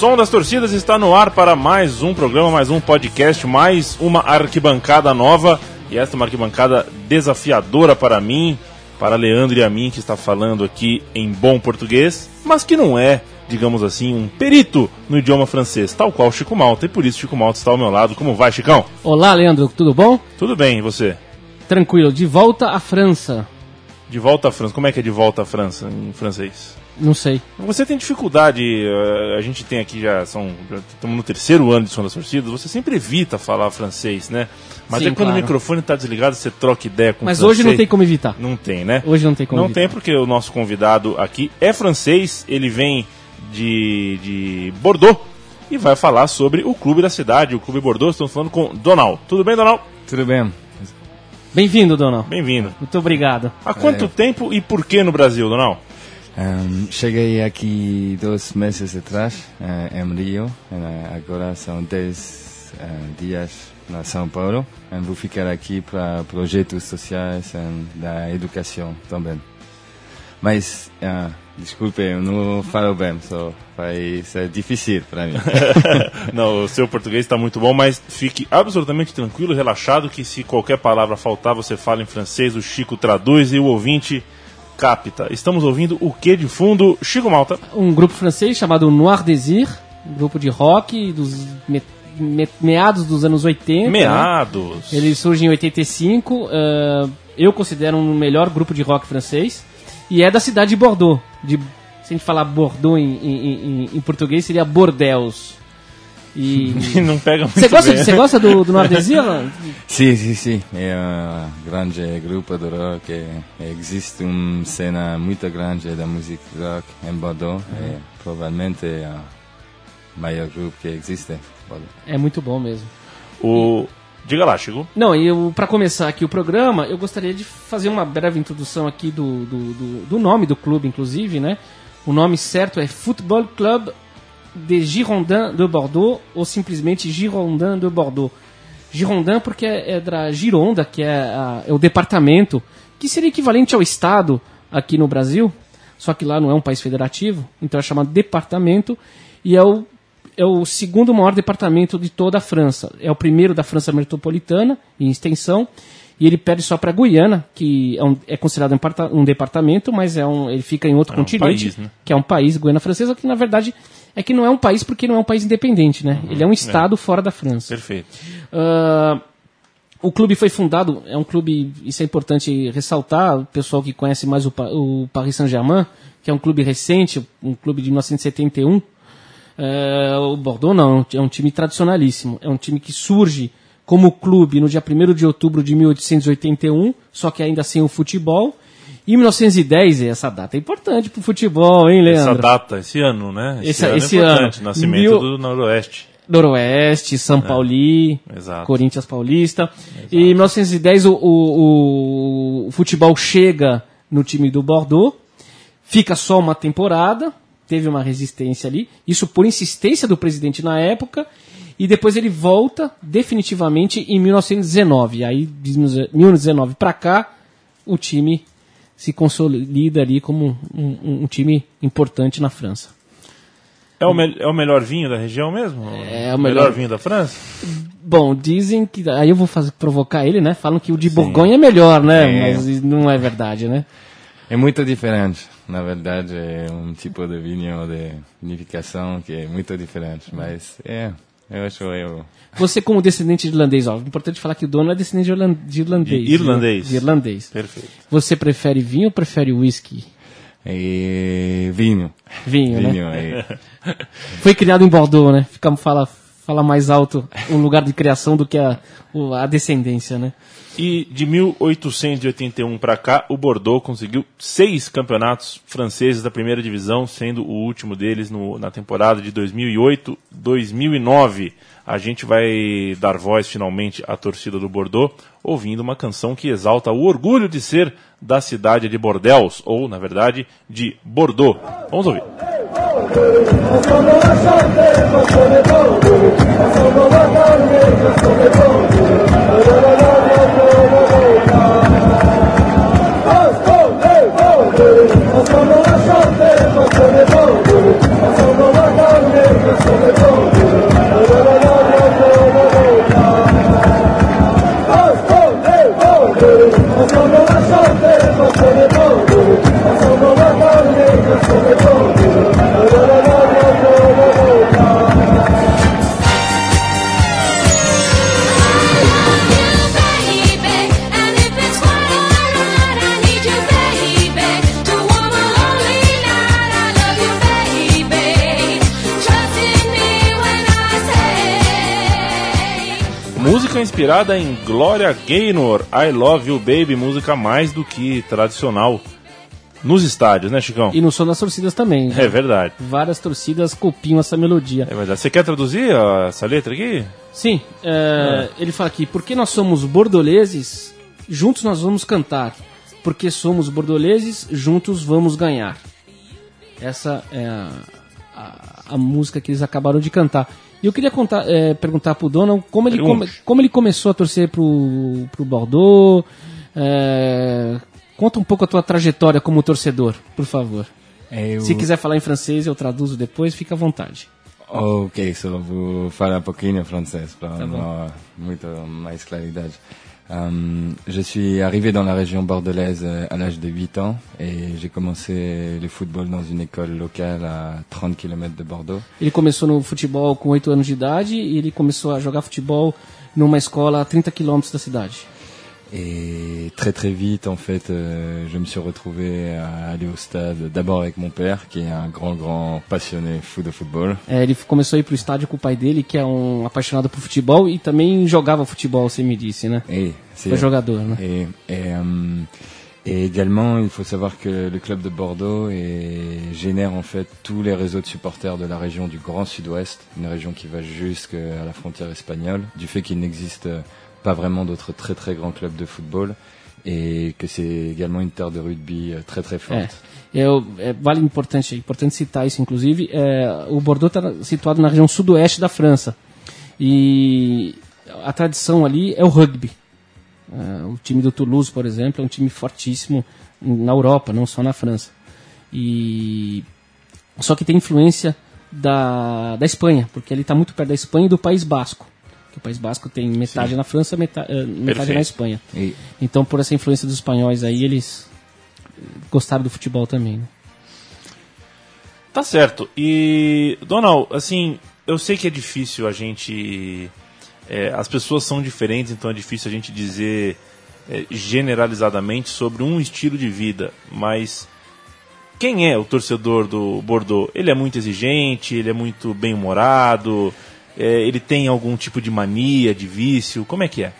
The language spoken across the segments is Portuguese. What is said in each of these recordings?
Som das torcidas está no ar para mais um programa, mais um podcast, mais uma arquibancada nova. E esta é uma arquibancada desafiadora para mim, para Leandro e a mim, que está falando aqui em bom português, mas que não é, digamos assim, um perito no idioma francês, tal qual Chico Malta. E por isso Chico Malta está ao meu lado. Como vai, Chicão? Olá, Leandro, tudo bom? Tudo bem, e você? Tranquilo, de volta à França. De volta à França. Como é que é de volta à França em francês? Não sei. Você tem dificuldade, eh, a gente tem aqui já, são, já estamos no terceiro ano de Som das Torcidas, você sempre evita falar francês, né? Mas Sim, é quando claro. o microfone está desligado, você troca ideia com o Mas francês. hoje não tem como evitar. Não tem, né? Hoje não tem como Não evitar. tem porque o nosso convidado aqui é francês, ele vem de, de Bordeaux e vai falar sobre o clube da cidade, o Clube Bordeaux. Estamos falando com Donald. Tudo bem, Donald? Tudo bem. Bem-vindo, Donald. Bem-vindo. Muito obrigado. Há quanto É. tempo e por que no Brasil, Donald? Ehm, cheguei aqui dois meses atrás, eh, em Rio. Eh, agora são dez eh, dias na São Paulo. Eh, vou ficar aqui para projetos sociais e da educação também. Mas, ah, desculpe, eu não falo bem, só vai ser difícil para mim. Não, o seu português está muito bom, mas fique absolutamente tranquilo, relaxado, que se qualquer palavra faltar, você fala em francês, o Chico traduz e o ouvinte capta. Estamos ouvindo o que de fundo? Chico Malta. Um grupo francês chamado Noir Désir, um grupo de rock dos me- me- meados dos anos 80. né? Meados. Ele surge em 85. ah, eu considero um melhor grupo de rock francês. E é da cidade de Bordeaux. De, se a gente falar Bordeaux em, em- em- em português, seria Bordeaux. E. Não pega muito Você gosta, bem. você gosta do, do Noir Désir? Sim, sim, sim. É um grande grupo de rock. É- Existe uma cena muito grande da música rock em Bordeaux. É provavelmente é o maior grupo que existe. Bordeaux. É muito bom mesmo. O... Diga lá, Chico. Não, e eu, para começar aqui o programa, eu gostaria de fazer uma breve introdução aqui do, do, do, do nome do clube, inclusive, né? O nome certo é Football Club de Girondins de Bordeaux, ou simplesmente Girondins de Bordeaux. Girondin porque é, é da Gironda, que é, a- é o departamento, que seria equivalente ao Estado aqui no Brasil, só que lá não é um país federativo, então é chamado departamento, e é o é o segundo maior departamento de toda a França. É o primeiro da França metropolitana, em extensão, e ele perde só para Guiana, que é, um- é considerado um, um departamento, mas é um, ele fica em outro É um continente, país, né? que é um país, Guiana Francesa, que na verdade é que não é um país porque não é um país independente, né? ele é um estado fora da França. Perfeito. Ah, o clube foi fundado, é um clube, isso é importante ressaltar, o pessoal que conhece mais o, o Paris Saint-Germain, que é um clube recente, um clube de 1971. É, o Bordeaux não, é um time tradicionalíssimo. É um time que surge como clube no dia 1 de outubro de 1881, só que ainda sem o futebol. E 1910, essa data é importante pro futebol, hein, Essa Leandro? data, esse ano, né? Esse- ano esse é importante. ano. Nascimento Mil- do Noroeste. Noroeste, São Pauli, Exato. Corinthians Paulista. E em 1910 o, o, o- o futebol chega no time do Bordeaux, fica só uma temporada, teve uma resistência ali, isso por insistência do presidente na época, e depois ele volta definitivamente em 1919. Aí de 1919 para cá, o time se consolida ali como um, um- time importante na França. É o, é o melhor vinho da região mesmo? É o melhor- vinho da França? Bom, dizem que. Aí eu vou fazer, provocar ele, né? Falam que o de Borgonha é melhor, né? É. Mas não é verdade, né? É muito diferente. Na verdade, é um tipo de vinho de vinificação que é muito diferente. Mas é, eu acho eu. Você, como descendente de irlandês, ó, importante falar que o dono é descendente de irlan- de irlandês. De irlandês. De irlandês. Perfeito. Você prefere vinho ou prefere whisky? É vinho. Vinho, Vinho, né? é. Foi criado em Bordeaux, né? Fica, fala, fala mais alto o lugar de criação do que a, a descendência, né? E de 1881 para cá, o Bordeaux conseguiu seis campeonatos franceses da primeira divisão, sendo o último deles no- na temporada de 2008-2009. A gente vai dar voz finalmente à torcida do Bordeaux, ouvindo uma canção que exalta o orgulho de ser da cidade de Bordeaux, ou, na verdade, de Bordeaux. Vamos ouvir. Ensemble inspirada em Gloria Gaynor, I Love You Baby, música mais do que tradicional nos estádios, né, Chicão? E no som das torcidas também. É verdade. Várias torcidas copiam essa melodia. É verdade. Você quer traduzir ó, essa letra aqui? Sim, é, ele fala aqui, porque nós somos bordoleses, juntos nós vamos cantar. Porque somos bordoleses, juntos vamos ganhar. Essa é a, a, a música que eles acabaram de cantar. E eu queria contar, é, perguntar pro Donald como ele, come, como ele começou a torcer pro, pro Bordeaux. É, conta um pouco a tua trajetória como torcedor, por favor. Eu... Se quiser falar em francês, eu traduzo depois, fica à vontade. Ok, só vou falar um pouquinho em francês para tá muito mais claridade. Um, je suis arrivé dans la région bordelaise à l'âge de 8 ans et j'ai commencé le football dans une école locale à 30 km de Bordeaux. Ele começou no futebol com 8 anos de idade e ele começou a jogar futebol numa escola a 30 km da cidade. Et très très vite, en fait, euh, je me suis retrouvé à aller au stade d'abord avec mon père, qui est un grand grand passionné foot de football. É, ele começou a ir pro estádio com o pai dele, que é um apaixonado por futebol e também jogava futebol, você me disse, né? Et Foi jogador, né? Et, et, euh, et également, il faut savoir que le club de Bordeaux est, génère en fait tous les réseaux de supporters de la région du Grand Sud-Ouest, une région qui va jusqu'à la frontière espagnole, du fait qu'il n'existe pas vraiment d'autres très très grands clubs de football et que c'est également une terre de rugby euh, très très forte. É, é, vale importante, é importante citar isso, inclusive. É, o Bordeaux está situado na região sudoeste da França e a tradição ali é o rugby. É, o time do Toulouse, por exemplo, é um time fortíssimo na Europa, não só na França. E só que tem influência da, da Espanha, porque ele está muito perto da Espanha e do País Basco que o País Basco tem metade Sim. na França, metade, uh, metade na Espanha. E... Então, por essa influência dos espanhóis aí, eles gostaram do futebol também. Né? Tá certo. E, Donald, assim, eu sei que é difícil a gente. É, as pessoas são diferentes, então é difícil a gente dizer é, generalizadamente sobre um estilo de vida, mas quem é o torcedor do Bordeaux? Ele é muito exigente, ele é muito bem-humorado, é, ele tem algum tipo de mania, de vício? Como é que é?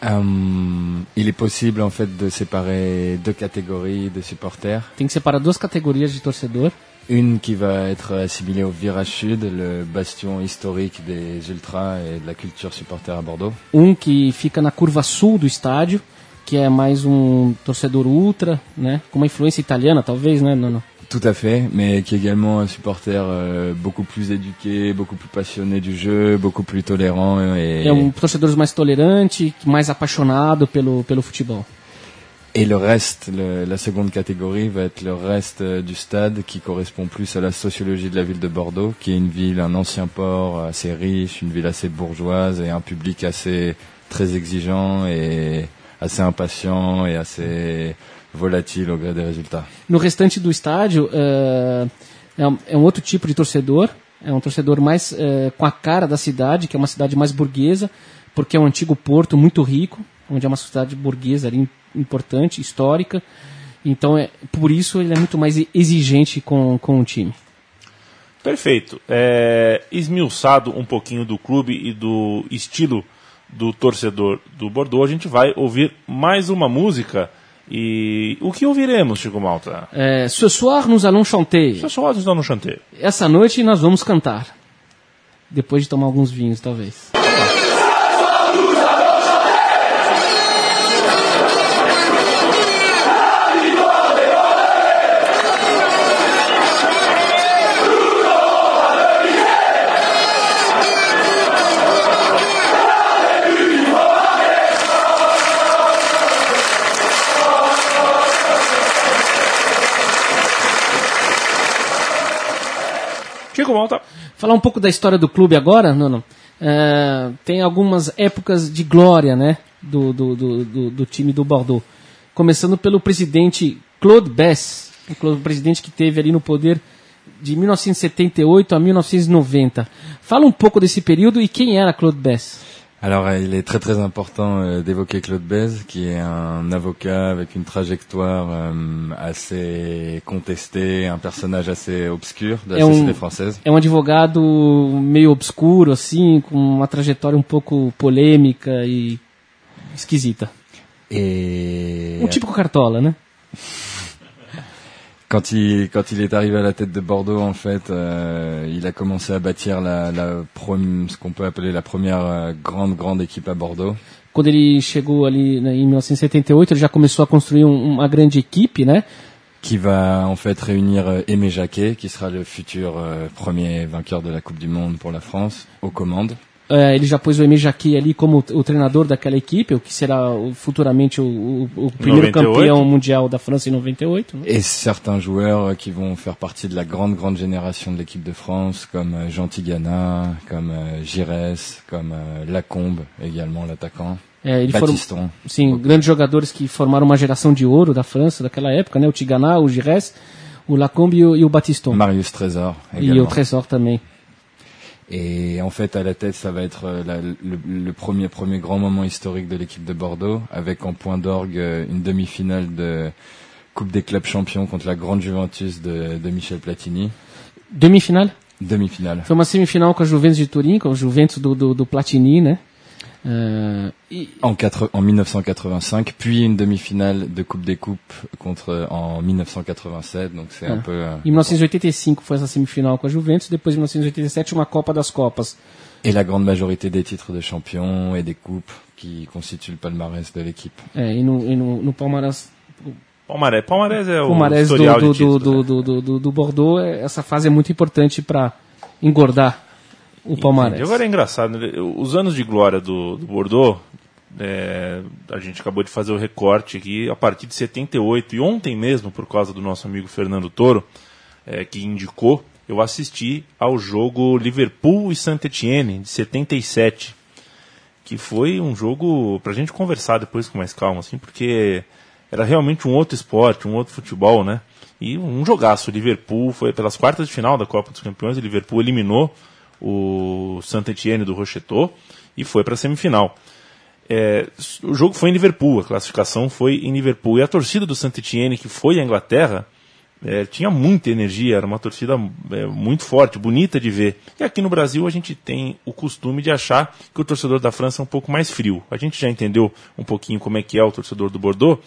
Um, il est possible en fait de séparer deux catégories de supporters. Tem que separar duas categorias de torcedor. Une qui va être assimilée au Virage Sud, le bastion historique des ultras et de la culture supporter à Bordeaux. Um que fica na curva sul do estádio, que é mais um torcedor ultra, né? Com uma influência italiana, talvez, né? Não. Tout à fait, mais qui est également un supporter euh, beaucoup plus éduqué, beaucoup plus passionné du jeu, beaucoup plus tolérant. Et... É um torcedor mais tolerante, mais apaixonado pelo, pelo futebol. Et le reste, le, la seconde catégorie va être le reste euh, du stade qui correspond plus à la sociologie de la ville de Bordeaux, qui est une ville, un ancien port assez riche, une ville assez bourgeoise et un public assez très exigeant et assez impatient et assez volatile au gré des résultats. No restante do estádio, é, é um outro tipo de torcedor, é um torcedor mais é, com a cara da cidade, que é uma cidade mais burguesa, porque é um antigo porto muito rico, onde é uma cidade burguesa ali, importante, histórica. Então, é, por isso, ele é muito mais exigente com, com o time. Perfeito. É, esmiuçado um pouquinho do clube e do estilo do torcedor do Bordeaux, a gente vai ouvir mais uma música e o que ouviremos, Chico Malta? É, Ce soir nous allons chanter. Ce soir nous allons chanter. Essa noite nós vamos cantar. Depois de tomar alguns vinhos, talvez. Malta. Falar um pouco da história do clube agora, não, É, tem algumas épocas de glória, né, do, do, do, do, do time do Bordeaux. Começando pelo presidente Claude Bess, o presidente que teve ali no poder de 1978 a 1990. Fala um pouco desse período e quem era Claude Bess. Alors, euh, il est très très important euh, d'évoquer Claude Bèze, qui est un avocat avec une trajectoire euh, assez contestée, un personnage assez obscur de la É um- société française. É um advogado meio obscuro, assim, com uma trajetória um pouco polêmica e esquisita. Um típico cartola, né? quand il quand il est arrivé à la tête de Bordeaux, en fait, euh, il a commencé à bâtir la, la ce qu'on peut appeler la première euh, grande grande équipe à Bordeaux. Quando ele chegou ali em 1978, ele já começou a construir um- uma grande equipe, né? qui va en fait réunir euh, Aimé Jacquet, qui sera le futur euh, premier vainqueur de la Coupe du Monde pour la France, aux commandes. É, ele já pôs o Emir Jaqui ali como o treinador daquela equipe, o que será futuramente o, o- o primeiro 98. campeão mundial da França em 98. né? Et certains joueurs euh, qui vont faire partie de la grande grande génération de l'équipe de France, comme euh, Jean Tigana, comme euh, Giresse, comme euh, Lacombe, également l'attaquant, É, ele foram, Batiston. sim, grandes jogadores que formaram uma geração de ouro da França daquela época, né? O Tigana, o Gires, o Lacombe e o, e o Batiston. Marius Trésor E o. Trésor também. Et en fait, à la tête, ça va être euh, la- le, le premier premier grand moment historique de l'équipe de Bordeaux, avec en point d'orgue euh, une demi-finale de Coupe des clubs champions contre la grande Juventus de, de Michel Platini. Demi-finale? Demi-finale. Foi uma semifinal com a Juventus de Turim, com o Juventus do, do, do Platini, né? É, e, En, quatre- en 1985, puis une demi-finale de Coupe des Coupes contre en 1987. Donc c'est un Ah. peu. euh, em 1985 foi essa semifinal com a Juventus, depois em 1987 uma Copa das Copas. et la grande majorité des titres de champion et des coupes qui constituent le palmarès de l'équipe. É, e no, e no, no Palmarés, Palmarés, Palmarés é o Palmarés do, historial do, de títulos, do, né? do, do, do, do Bordeaux, essa fase é muito importante para engordar o Palmarés. E agora é engraçado, né? os anos de glória do, do Bordeaux, é, a gente acabou de fazer o recorte aqui a partir de 78, e ontem mesmo, por causa do nosso amigo Fernando Toro, é, que indicou, eu assisti ao jogo Liverpool e Saint-Etienne, de 77, que foi um jogo pra gente conversar depois com mais calma, assim, porque era realmente um outro esporte, um outro futebol, né? E um jogaço. O Liverpool foi pelas quartas de final da Copa dos Campeões, o Liverpool eliminou o Saint-Etienne do Rocheteau e foi para a semifinal. É, o jogo foi em Liverpool, a classificação foi em Liverpool. E a torcida do Saint-Etienne, que foi à Inglaterra, é, tinha muita energia, era uma torcida é, muito forte, bonita de ver. E aqui no Brasil a gente tem o costume de achar que o torcedor da França é um pouco mais frio. A gente já entendeu um pouquinho como é que é o torcedor do Bordeaux,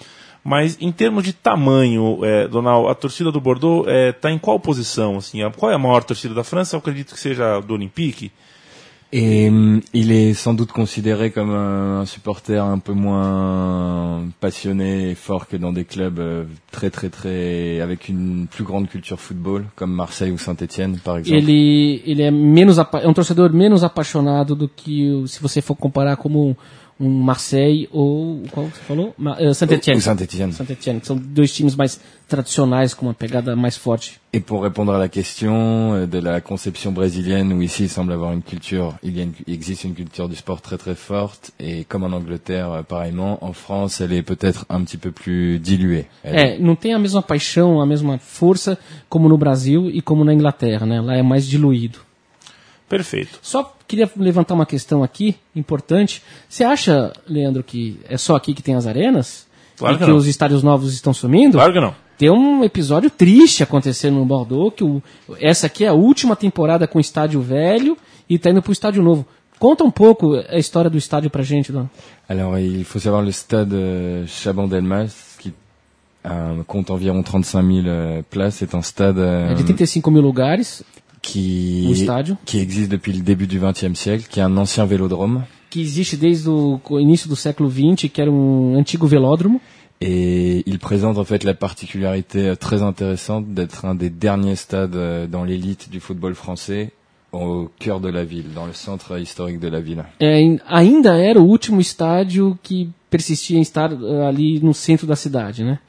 mas em termos de tamanho, é, Donal, a torcida do Bordeaux está em qual posição? Assim, a- qual é a maior torcida da França? Eu acredito que seja a do Olympique. Et hum, il est sans doute considéré comme un, un supporter un peu moins passionné et fort que dans des clubs euh, très très très avec une plus grande culture football comme Marseille ou Saint-Etienne par exemple. Ele, ele é menos é um torcedor menos apaixonado do que se você for comparar como um Marseille ou qual você falou? Ma- eh, Saint-Etienne. Ou Saint-Etienne. Saint-Etienne, que são dois times mais tradicionais com uma pegada mais forte. Et pour répondre à la question euh, de la conception brésilienne, où ici il semble avoir une culture, il, y a une- il existe une culture du sport très très forte, et comme en Angleterre euh, pareillement, en France elle est peut-être un petit peu plus diluée. Elle- É, não tem a mesma paixão, a mesma força como no Brasil e como na Inglaterra, né? Lá é mais diluído. Perfeito. Só queria levantar uma questão aqui, importante. Você acha, Leandro, que é só aqui que tem as arenas? Claro e que que não. os estádios novos estão sumindo? Claro que não. Tem um episódio triste acontecendo no Bordeaux, que o, essa aqui é a última temporada com o estádio velho e tá indo pro estádio novo. Conta um pouco a história do estádio pra gente, Dona. Alors il faut savoir le stade euh, Chaban-Delmas, qui euh, compte environ 35 000 euh, places, est un stade euh, É de 35 mil lugares, o qui, estádio, qui existe depuis le début du XXe siècle, qui est un ancien vélodrome. que existe desde o início do século XX, que era um antigo velódromo. Et il présente en fait la particularité euh, très intéressante d'être un des derniers stades euh, dans l'élite du football français au cœur de la ville, dans le centre historique de la ville. É, ainda era o último estádio que persistia em estar eh, ali no centro da cidade, né?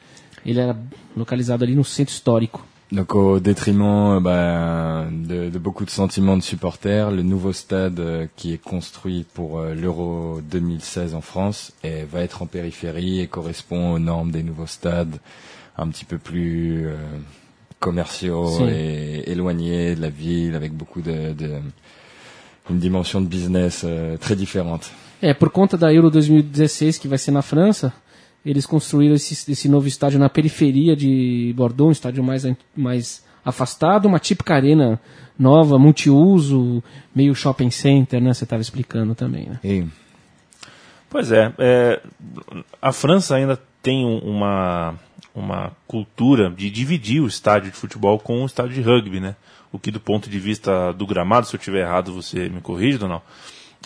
Ele era localizado ali no centro histórico. Donc au détriment euh, bah, de, de beaucoup de sentiments de supporters, le nouveau stade euh, qui est construit pour euh, l'Euro 2016 en France et va être en périphérie et correspond aux normes des nouveaux stades un petit peu plus euh, commerciaux Si. et éloignés de la ville avec beaucoup de, de, une dimension de business très différente. É, por conta da Euro 2016, que vai ser na França, eles construíram esse, esse novo estádio na periferia de Bordeaux, um estádio mais, mais afastado, uma típica arena nova, multiuso, meio shopping center, né? Você estava explicando também, né? Pois é, é, a França ainda tem um- uma, uma cultura de dividir o estádio de futebol com o estádio de rugby, né? O que do ponto de vista do gramado, se eu estiver errado, você me corrige, Donal,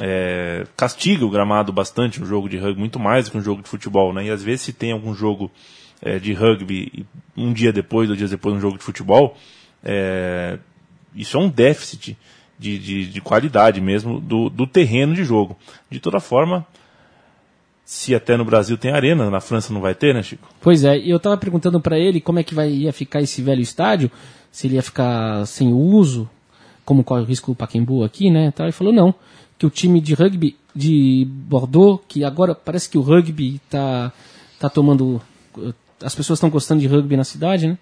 é, castiga o gramado bastante um jogo de rugby, muito mais do que um jogo de futebol, né? E às vezes se tem algum jogo é, de rugby um dia depois, dois dias depois, um jogo de futebol, é, isso é um déficit de, de, de qualidade mesmo do, do terreno de jogo. De toda forma, se até no Brasil tem arena, na França não vai ter, né, Chico? Pois é, e eu tava perguntando para ele como é que vai, ia ficar esse velho estádio, se ele ia ficar sem uso, como corre o risco o Pacaembu aqui, né? Ele falou não, que o time de rugby de Bordeaux, que agora parece que o rugby tá, tá tomando. As pessoas estão gostando de rugby na cidade, né?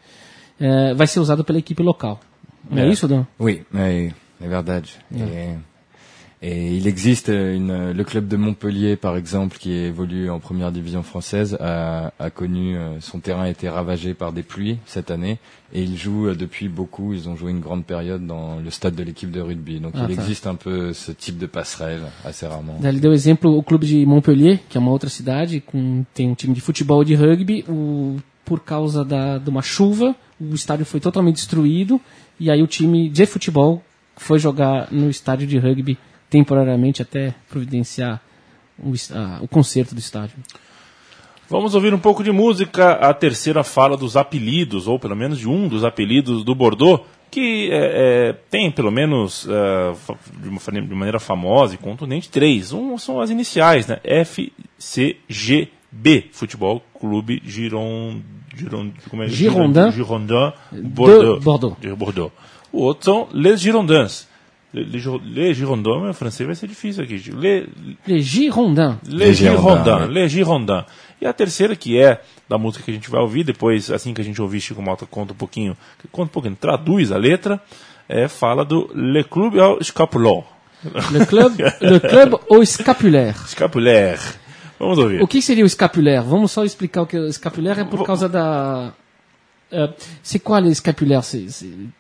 É, vai ser usado pela equipe local. Não é, É. isso, Dan? Oui, é, é verdade. Et, et il existe une, le club de Montpellier, par exemple, qui évolue en première division française, a, a connu euh, son terrain a été ravagé par des pluies cette année, et ils jouent euh, depuis beaucoup. Ils ont joué une grande période dans le stade de l'équipe de rugby. Donc Ah, il ça. existe un peu ce type de passerelle assez rarement. Ele deu exemplo o clube de Montpellier, que é uma outra cidade, com, tem um time de futebol e de rugby. O, por causa da, de uma chuva, o estádio foi totalmente destruído. E aí o time de futebol foi jogar no estádio de rugby temporariamente até providenciar o, ah, o conserto do estádio. Vamos ouvir um pouco de música, a terceira fala dos apelidos, ou pelo menos de um dos apelidos do Bordeaux, que é, é, tem pelo menos é, de, uma, de maneira famosa e contundente três. Um são as iniciais, né? FCGB, Futebol Clube Giron, Giron, é? Girondin. Girondin Bordeaux. Bordeaux. de Bordeaux. O outro são Les Girondins. Les, les, Giro- les Girondins, meu francês vai ser difícil aqui. Les, Les Girondins. Les Les Girondins, Girondins, né? E a terceira, que é da música que a gente vai ouvir, depois, assim que a gente ouvir, Chico Malta conta um pouquinho, conta um pouquinho, traduz a letra, é, fala do Le Club au Scapulor. Le club, le club au escapulaire. Scapulaire. Vamos ouvir. O que seria o escapulaire? Vamos só explicar o que é o escapulaire. É por causa da... euh, c'est quoi le escapulaire C'est,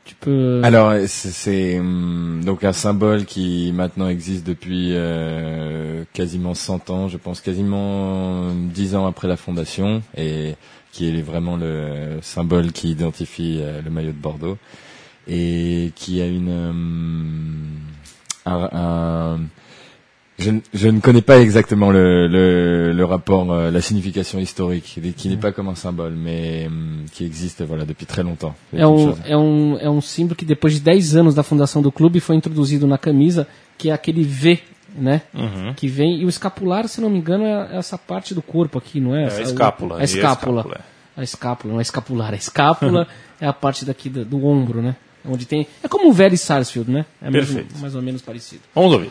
tu peux... Alors c'est- c'est hum, donc un symbole qui maintenant existe depuis euh, quasiment 100 ans, je pense quasiment 10 ans après la fondation et qui est vraiment le symbole qui identifie euh, le maillot de Bordeaux et qui a une hum, un, un- je, ne- je ne connais pas exactement le, le, le rapport, euh, la signification historique, qui n'est pas comme un symbole, mais hum, qui existe voilà depuis très longtemps. C'est É um, é, um, é um símbolo que depois de 10 anos da fundação do clube foi introduzido na camisa, que é aquele V, né? Uhum. Que vem, e o escapular, se não me engano, é essa parte do corpo aqui, não é? É a escápula. A e a escápula. escápula, é. A escápula, não é escapular. A escápula é a parte daqui do, do ombro, né? Onde tem. É como o velho Sarsfield, né? É mesmo- Perfeito. mais ou menos parecido. Vamos ouvir.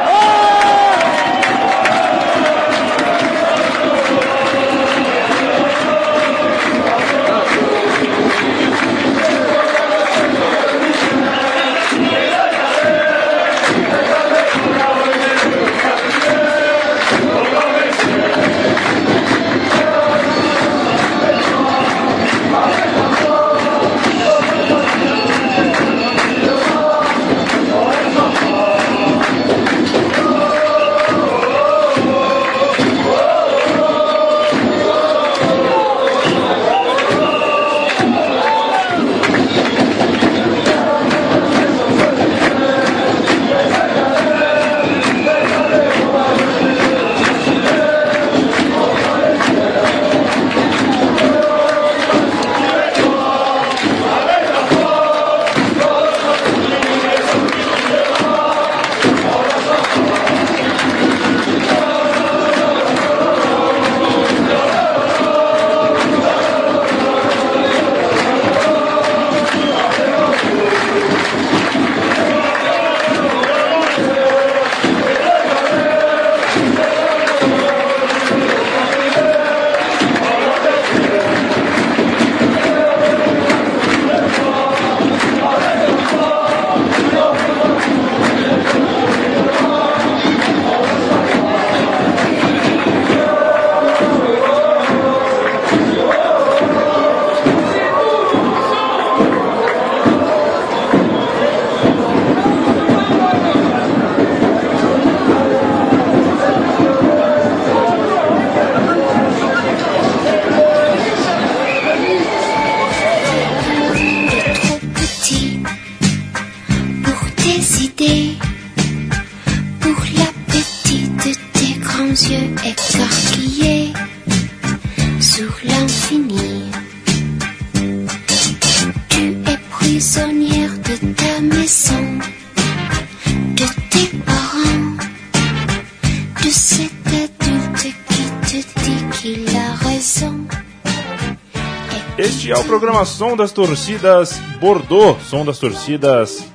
Este é o programa Som das Torcidas Bordeaux, Som das Torcidas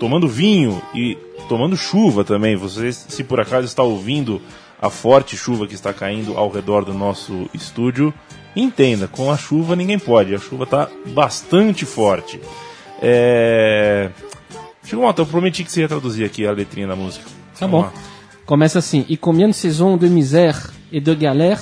tomando vinho e tomando chuva também. Você, se por acaso está ouvindo a forte chuva que está caindo ao redor do nosso estúdio, entenda, com a chuva ninguém pode, a chuva está bastante forte. É... Chegou uma, eu prometi que você ia traduzir aqui a letrinha da música. Tá Vamos bom. Começa assim. E combien de saisons de misère et de galère?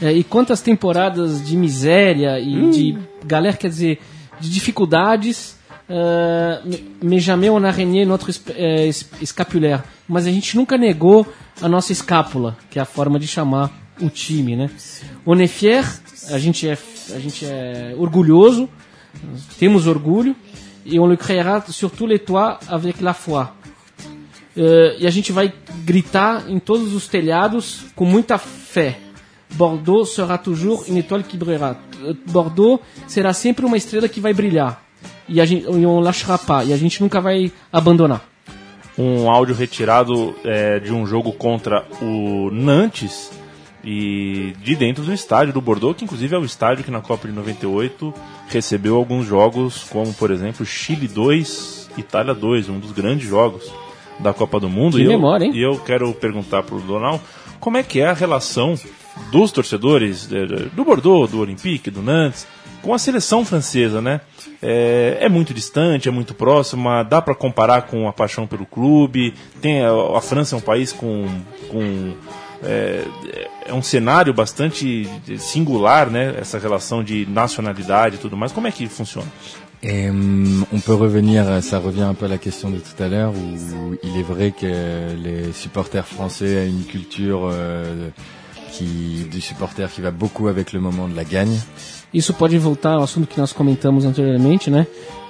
É, e quantas temporadas de miséria e de galère, quer dizer, de dificuldades, uh, mais jamais on a renié notre es- escapulaire. Mas a gente nunca negou a nossa escápula, que é a forma de chamar o time, né? On est fier, a gente é, a gente é orgulhoso, temos orgulho, e on le créera sur tous les toits avec la foi. Eh, e a gente vai gritar em todos os telhados com muita fé. Bordeaux será toujours une étoile qui brillera. Eh, Bordeaux será sempre uma estrela que vai brilhar. E a gente on lâchera pas. E a gente nunca vai abandonar. um áudio retirado é, de um jogo contra o Nantes e de dentro do estádio do Bordeaux, que inclusive é o estádio que na Copa de 98 recebeu alguns jogos, como por exemplo Chile 2, Itália 2, um dos grandes jogos da Copa do Mundo. Que e memória, eu, hein? E eu quero perguntar pro Donald como é que é a relação dos torcedores do Bordeaux, do Olympique, do Nantes, com a seleção francesa, né? É, é muito distante, é muito próxima, dá para comparar com a paixão pelo clube. Tem a, a França é um país com, com é, é um cenário bastante singular, né? Essa relação de nacionalidade e tudo mais. Como é que funciona? Et hum, on peut revenir, ça revient un peu à la question de tout à l'heure, où il est vrai que les supporters français ont une culture euh, qui, du supporter qui va beaucoup avec le moment de la gagne. Isso pode voltar ao assunto que nós comentamos anteriormente, né?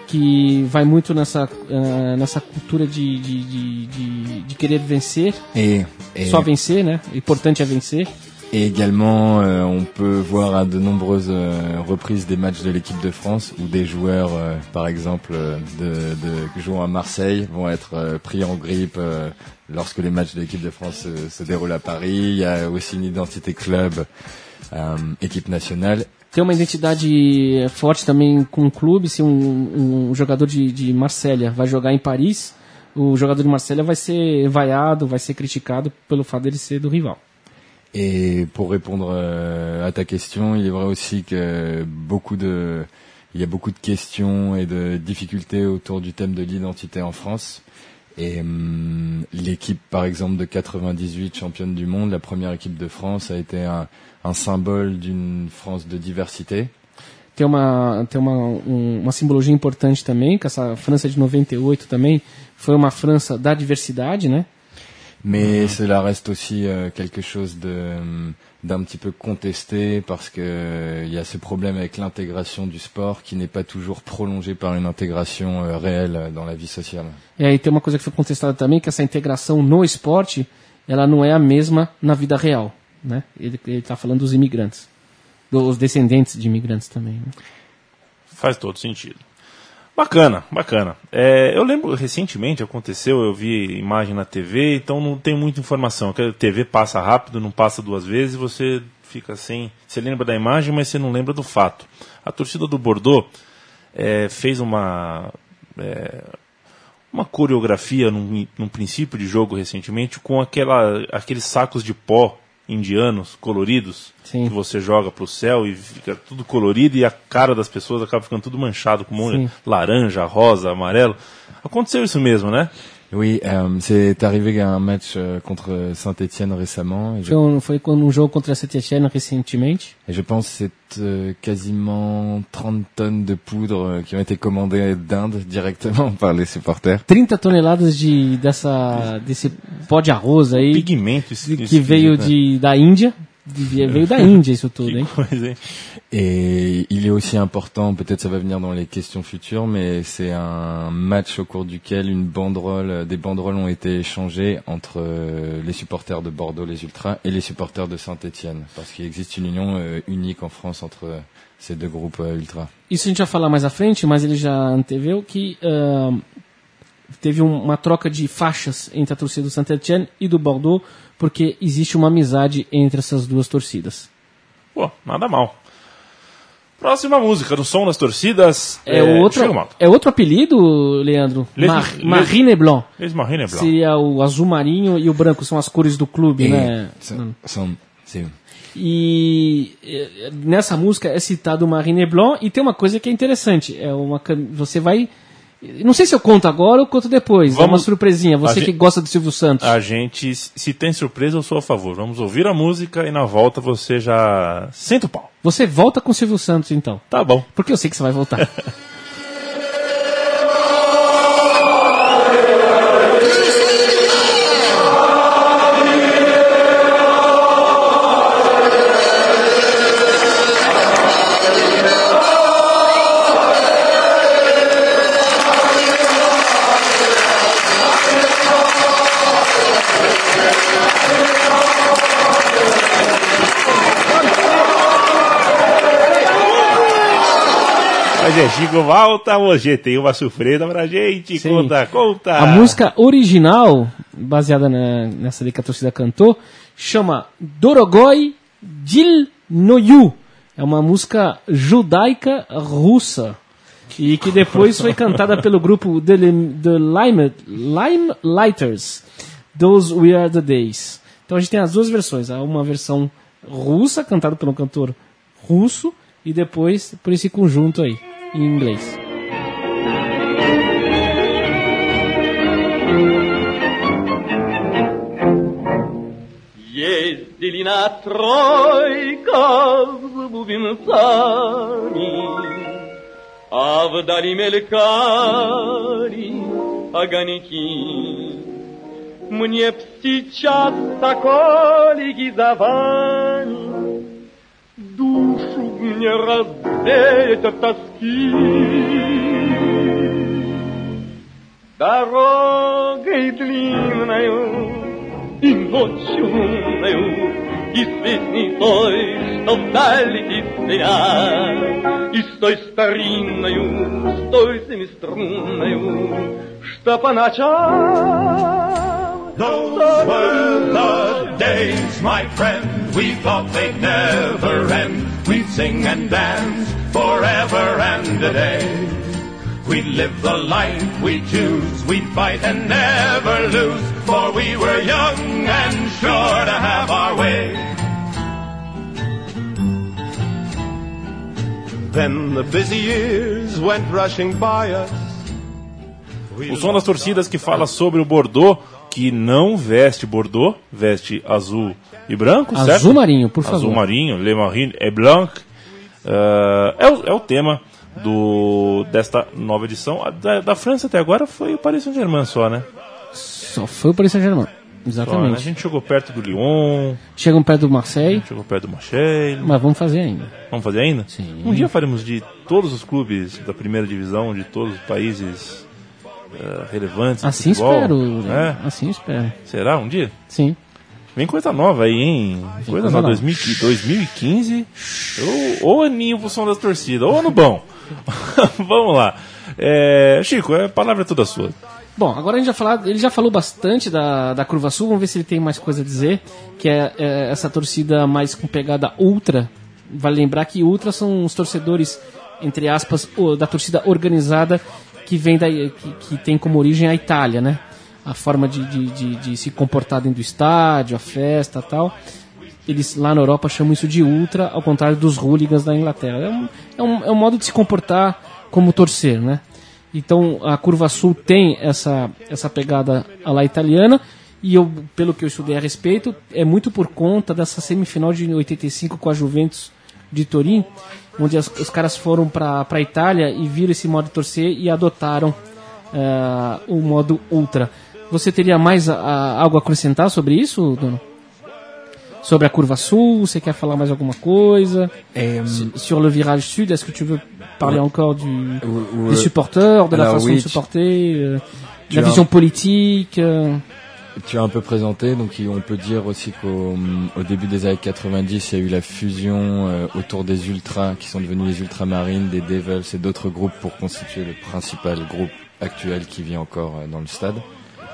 Que vai muito nessa, eh, nessa cultura de, de, de, de, de querer vencer, Et, et, só vencer, né? O importante é vencer. Et également, euh, on peut voir à de nombreuses euh, reprises des matchs de l'équipe de France où des joueurs, euh, par exemple, de, de, jouant à Marseille, vont être pris en grippe lorsque les matchs de l'équipe de France se, déroulent à Paris. Il y a aussi une identité club, équipe nationale. Tem uma identidade forte também com o clube. Se um, um jogador de, de Marsella vai jogar em Paris, o jogador de Marsella vai ser vaiado, vai ser criticado pelo fato dele ser do rival. Et pour répondre euh, à ta question, il est vrai aussi que beaucoup de, il y a beaucoup de questions et de difficultés autour du thème de l'identité en France. Et hum, l'équipe, par exemple, de 98 championne du monde, la première équipe de France, a été un, symbole d'une France de diversité. Tem uma, tem uma, um- uma simbologia importante também, que essa França de 98 também foi uma França da diversidade, né? Mais cela reste aussi euh, quelque chose de hum, d'un petit peu contesté parce que euh, il y a ce problème avec l'intégration du sport qui n'est pas toujours prolongé par une intégration euh, réelle euh, dans la vie sociale. E aí tem uma coisa que foi contestada também, que essa integração no esporte, ela não é a mesma na vida real, né? Ele está falando dos imigrantes, dos descendentes de imigrantes também. Né? Faz todo sentido. Bacana, bacana. É, eu lembro recentemente aconteceu, eu vi imagem na TV, então não tem muita informação. A TV passa rápido, não passa duas vezes, você fica sem. Você lembra da imagem, mas você não lembra do fato. A torcida do Bordeaux é, fez uma é, uma coreografia num, num princípio de jogo recentemente com aquela, aqueles sacos de pó indianos coloridos Sim. que você joga pro céu e fica tudo colorido e a cara das pessoas acaba ficando tudo manchado com um monte de Sim. laranja, rosa, amarelo. Aconteceu isso mesmo, né? Oui, euh, c'est arrivé à un match euh, contre Saint-Etienne récemment et je, Foi, um, quando um jogo contra a Saint-Etienne recentemente. et je pense que c'est euh, quasiment 30 tonnes de poudre qui ont été commandées d'Inde directement par les supporters. 30 toneladas de, dessa, desse pó de arroz aí, Pigmento que veio de, da Índia. Veio da Índia isso tudo, hein? Et il est aussi important, peut-être ça va venir dans les questions futures, mais c'est un match au cours duquel une banderole, des banderoles ont été échangées entre euh, les supporters de Bordeaux, les Ultras, et les supporters de Saint-Étienne, parce qu'il existe une union euh, unique en France entre ces deux groupes euh, ultras. Isso a gente vai falar mais à frente, mas ele já anteveu que ah, teve um- uma troca de faixas entre a torcida do Saint-Etienne e do Bordeaux, porque existe uma amizade entre essas duas torcidas. Pô, nada mal. Próxima música, do som das torcidas. É, outro, Chega, Malta. é outro apelido, Leandro? Les- Mar les- Marine Blanc. Eles Marine Blanc. Seria o azul marinho e o branco, são as cores do clube, né? São- são- sim. E eh, nessa música é citado o Marine Blanc e tem uma coisa que é interessante. É uma você vai não sei se eu conto agora ou conto depois. É uma Vamos- surpresinha. Você a que gente- gosta do Silvio Santos. A gente, se tem surpresa, eu sou a favor. Vamos ouvir a música e na volta você já senta o pau. Você volta com o Silvio Santos então. Tá bom. Porque eu sei que você vai voltar. Mas é, Chico, volta hoje. Tem uma surpresa pra gente. Sim. Conta, conta. A música original, baseada na- nessa ali que a torcida cantou, chama Dorogoi Dil Noyu. É uma música judaica russa. E que depois foi cantada pelo grupo The, The Lime, Lime Lighters. Those We Are the Days. Então a gente tem as duas versões. Há uma versão russa, cantada pelo cantor russo, e depois por esse conjunto aí, em inglês. Ездили на тройках с бубенцами, А вдали мелькали огоньки. Мне б сейчас соколики за вами Душу мне развеять от тоски. Дорогой длинною и ночью лунною, И с той, что вдаль летит зря, И с той старинною, с той семиструнною, Что по ночам Those were the days, my friend. We thought they'd never end. We'd sing and dance forever and a day. We'd live the life we choose. We'd fight and never lose. For we were young and sure to have our way. Then the busy years went rushing by us. O som das torcidas que fala sobre o Bordeaux, que não veste Bordeaux, veste azul e branco, certo? Azul marinho, por favor. Azul marinho, Le Marine et Blanc. Ah, é, o, é o tema do, desta nova edição. Da, da França até agora foi o Paris Saint-Germain só, né? Só foi o Paris Saint-Germain. Só, né? A Exatamente. gente chegou perto do Lyon, Chegam perto do Marseille, chegou perto do Marseille. mas vamos fazer ainda. Vamos fazer ainda? Sim. Um dia faremos de todos os clubes da primeira divisão, de todos os países ah, relevantes. Assim futebol. espero. É? Assim espero. Será um dia? Sim. Vem coisa nova aí, hein? Coisa coisa nova. nova. 2015, 2015. Ou, ou aninho pro som das torcidas, ou ano bom. Vamos lá. É, Chico, a palavra é toda sua. Bom, agora a gente já falar, ele já falou bastante da, da Curva Sul, vamos ver se ele tem mais coisa a dizer, que é, é essa torcida mais com pegada ultra. Vale lembrar que ultra são os torcedores, entre aspas, da torcida organizada que vem da, que, que tem como origem a Itália, né? A forma de, de, de, de se comportar dentro do estádio, a festa tal. Eles lá na Europa chamam isso de ultra, ao contrário dos hooligans da Inglaterra. É um, é um, é um modo de se comportar como torcer, né? Então a Curva Sul tem essa, essa pegada à la italiana e eu, pelo que eu estudei a respeito, é muito por conta dessa semifinal de 85 com a Juventus de Turim, onde as- os caras foram para a Itália e viram esse modo de torcer e adotaram eh, o modo ultra. Você teria mais a- algo a acrescentar sobre isso, Dono? sobre a curva sul, você quer falar mais alguma coisa? Euh, Sur- le virage sud, est-ce que tu veux parler encore du, des supporters, de la façon oui, de supporter, euh, de la as- vision politique euh, Tu as un peu présenté, donc on peut dire aussi qu'au au début des années 90, il y a eu la fusion euh, autour des ultras, qui sont devenus les ultramarines, des Devils et d'autres groupes pour constituer le principal groupe actuel qui vit encore euh, dans le stade.